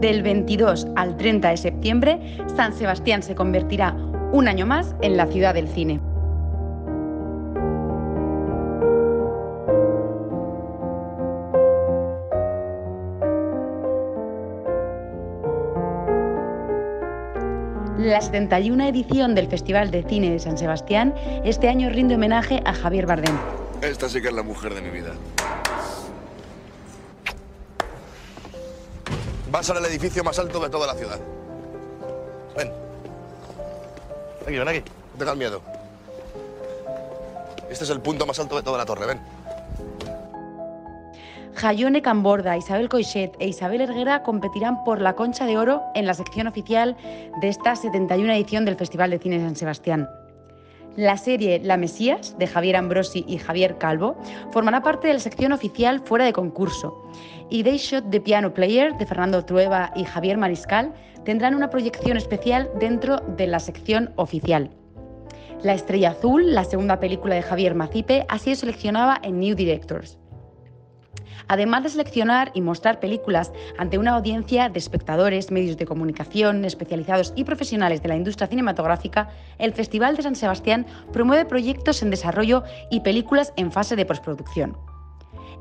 Del 22 al 30 de septiembre, San Sebastián se convertirá un año más en la ciudad del cine. La 71 edición del Festival de Cine de San Sebastián este año rinde homenaje a Javier Bardem. Esta sí que es la mujer de mi vida. Vas al edificio más alto de toda la ciudad. Ven. Aquí, ven aquí. No tengas miedo. Este es el punto más alto de toda la torre, ven. Jayone Camborda, Isabel Coixet e Isabel Erguera competirán por la Concha de Oro en la sección oficial de esta 71 edición del Festival de Cine de San Sebastián. La serie La Mesías, de Javier Ambrosi y Javier Calvo, formará parte de la sección oficial fuera de concurso. Y Day Shot The Piano Player, de Fernando Trueba y Javier Mariscal, tendrán una proyección especial dentro de la sección oficial. La Estrella Azul, la segunda película de Javier Macipe, ha sido seleccionada en New Directors. Además de seleccionar y mostrar películas ante una audiencia de espectadores, medios de comunicación, especializados y profesionales de la industria cinematográfica, el Festival de San Sebastián promueve proyectos en desarrollo y películas en fase de postproducción.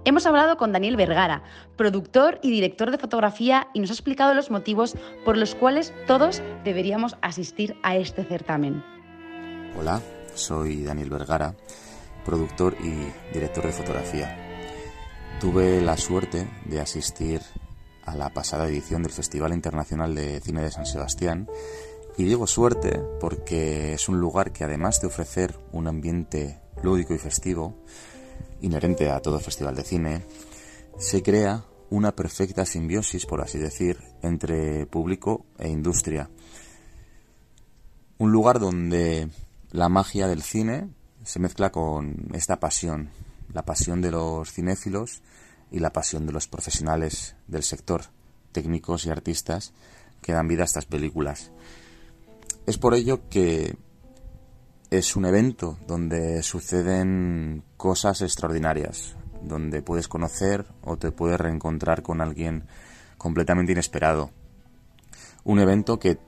Hemos hablado con Daniel Vergara, productor y director de fotografía, y nos ha explicado los motivos por los cuales todos deberíamos asistir a este certamen. Hola, soy Daniel Vergara, productor y director de fotografía. Tuve la suerte de asistir a la pasada edición del Festival Internacional de Cine de San Sebastián y digo suerte porque es un lugar que además de ofrecer un ambiente lúdico y festivo, inherente a todo festival de cine, se crea una perfecta simbiosis, por así decir, entre público e industria. Un lugar donde la magia del cine se mezcla con esta pasión la pasión de los cinéfilos y la pasión de los profesionales del sector, técnicos y artistas que dan vida a estas películas. Es por ello que es un evento donde suceden cosas extraordinarias, donde puedes conocer o te puedes reencontrar con alguien completamente inesperado. Un evento que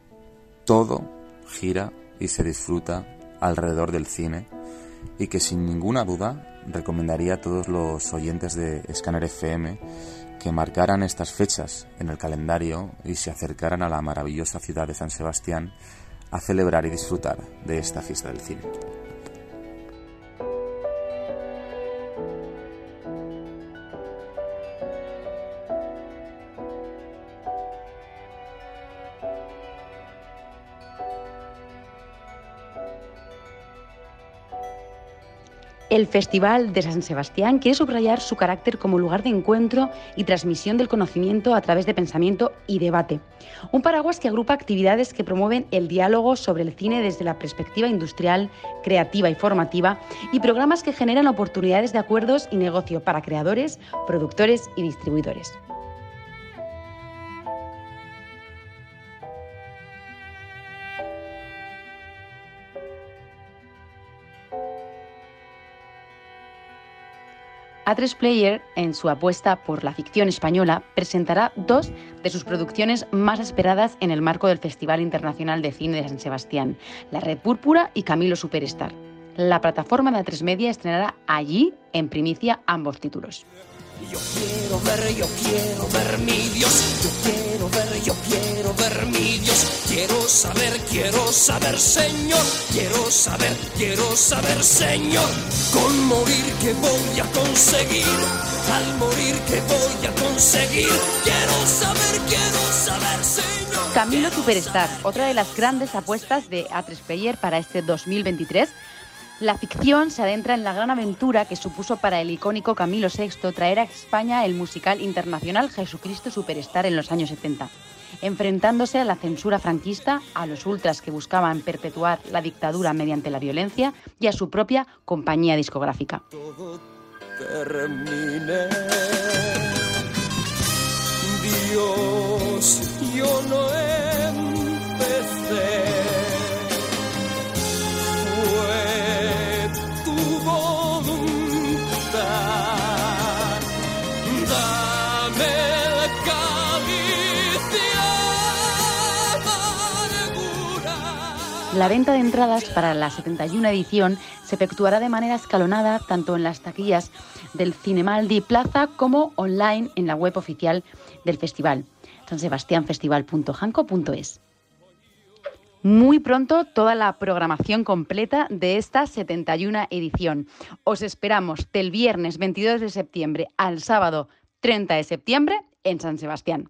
todo gira y se disfruta alrededor del cine y que sin ninguna duda recomendaría a todos los oyentes de Scanner FM que marcaran estas fechas en el calendario y se acercaran a la maravillosa ciudad de San Sebastián a celebrar y disfrutar de esta fiesta del cine. El Festival de San Sebastián quiere subrayar su carácter como lugar de encuentro y transmisión del conocimiento a través de pensamiento y debate. Un paraguas que agrupa actividades que promueven el diálogo sobre el cine desde la perspectiva industrial, creativa y formativa y programas que generan oportunidades de acuerdos y negocio para creadores, productores y distribuidores. A3 Player, en su apuesta por la ficción española, presentará dos de sus producciones más esperadas en el marco del Festival Internacional de Cine de San Sebastián, La Red Púrpura y Camilo Superstar. La plataforma de A3 Media estrenará allí, en primicia, ambos títulos. Yo quiero ver, yo quiero ver mi Dios. Yo quiero ver, yo quiero ver mi Dios. Quiero saber, quiero saber, Señor. Quiero saber, quiero saber, Señor. Con morir que voy a conseguir. Al morir que voy a conseguir. Quiero saber, quiero saber, Señor. Camilo Superstar, otra de las grandes apuestas de A3 Player para este 2023 la ficción se adentra en la gran aventura que supuso para el icónico Camilo VI traer a España el musical internacional Jesucristo Superstar en los años 70, enfrentándose a la censura franquista, a los ultras que buscaban perpetuar la dictadura mediante la violencia y a su propia compañía discográfica. Dios, yo no empecé. La venta de entradas para la 71 edición se efectuará de manera escalonada tanto en las taquillas del Cinemaldi Plaza como online en la web oficial del festival, sansebastianfestival.janco.es. Muy pronto toda la programación completa de esta 71 edición. Os esperamos del viernes 22 de septiembre al sábado 30 de septiembre en San Sebastián.